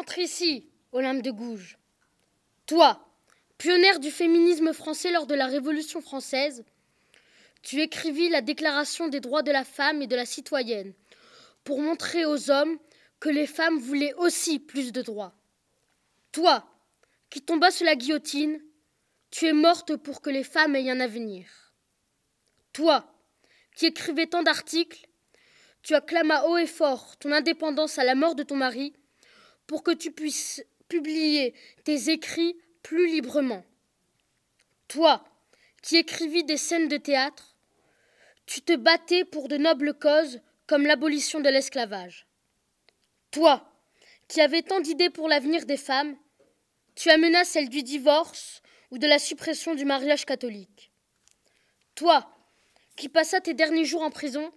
Entre ici, Olympe de Gouges. Toi, pionnière du féminisme français lors de la Révolution française, tu écrivis la Déclaration des droits de la femme et de la citoyenne pour montrer aux hommes que les femmes voulaient aussi plus de droits. Toi, qui tombas sous la guillotine, tu es morte pour que les femmes aient un avenir. Toi, qui écrivais tant d'articles, tu acclamas haut et fort ton indépendance à la mort de ton mari pour que tu puisses publier tes écrits plus librement. Toi, qui écrivis des scènes de théâtre, tu te battais pour de nobles causes comme l'abolition de l'esclavage. Toi, qui avais tant d'idées pour l'avenir des femmes, tu amena celle du divorce ou de la suppression du mariage catholique. Toi, qui passa tes derniers jours en prison,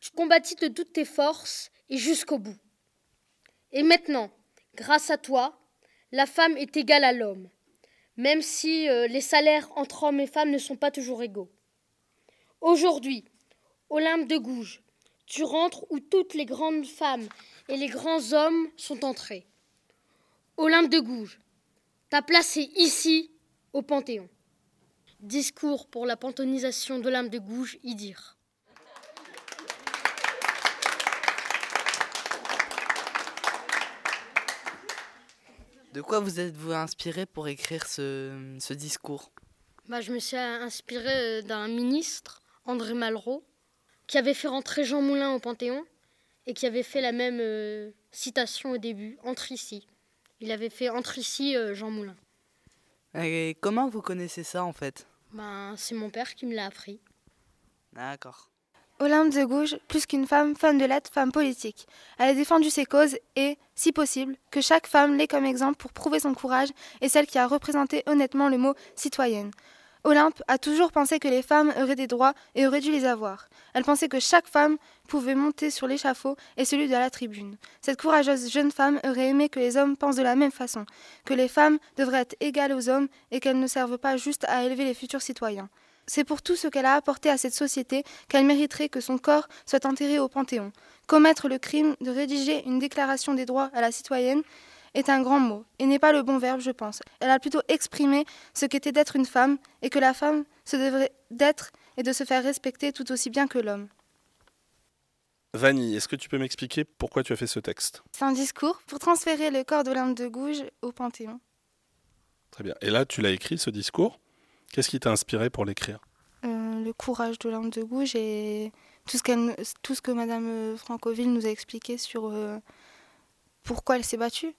tu combattis de toutes tes forces et jusqu'au bout. Et maintenant, grâce à toi, la femme est égale à l'homme, même si euh, les salaires entre hommes et femmes ne sont pas toujours égaux. Aujourd'hui, Olympe de Gouges, tu rentres où toutes les grandes femmes et les grands hommes sont entrés. Olympe de Gouges, ta place est ici, au Panthéon. Discours pour la panthéonisation d'Olympe de Gouges, Idir. De quoi vous êtes-vous inspiré pour écrire ce, discours? Bah, Je me suis inspiré d'un ministre, André Malraux, qui avait fait rentrer Jean Moulin au Panthéon et qui avait fait la même euh, citation au début, entre ici. Il avait fait entre ici euh, Jean Moulin. Et comment vous connaissez ça en fait? Ben, C'est mon père qui me l'a appris. D'accord. Olympe de Gouges, plus qu'une femme, femme de lettres, femme politique. Elle a défendu ses causes et, si possible, que chaque femme l'ait comme exemple pour prouver son courage et celle qui a représenté honnêtement le mot citoyenne. Olympe a toujours pensé que les femmes auraient des droits et auraient dû les avoir. Elle pensait que chaque femme pouvait monter sur l'échafaud et celui de la tribune. Cette courageuse jeune femme aurait aimé que les hommes pensent de la même façon, que les femmes devraient être égales aux hommes et qu'elles ne servent pas juste à élever les futurs citoyens. C'est pour tout ce qu'elle a apporté à cette société qu'elle mériterait que son corps soit enterré au Panthéon. Commettre le crime de rédiger une déclaration des droits à la citoyenne est un grand mot, et n'est pas le bon verbe, je pense. Elle a plutôt exprimé ce qu'était d'être une femme, et que la femme se devrait d'être et de se faire respecter tout aussi bien que l'homme. Vanny, est-ce que tu peux m'expliquer pourquoi tu as fait ce texte? C'est un discours pour transférer le corps d'Olympe de Gouges au Panthéon. Très bien. Et là, tu l'as écrit, ce discours? Qu'est-ce qui t'a inspiré pour l'écrire? Euh, Le courage d'Olympe de Gouges et tout ce, que Madame Francoville nous a expliqué sur euh, pourquoi elle s'est battue.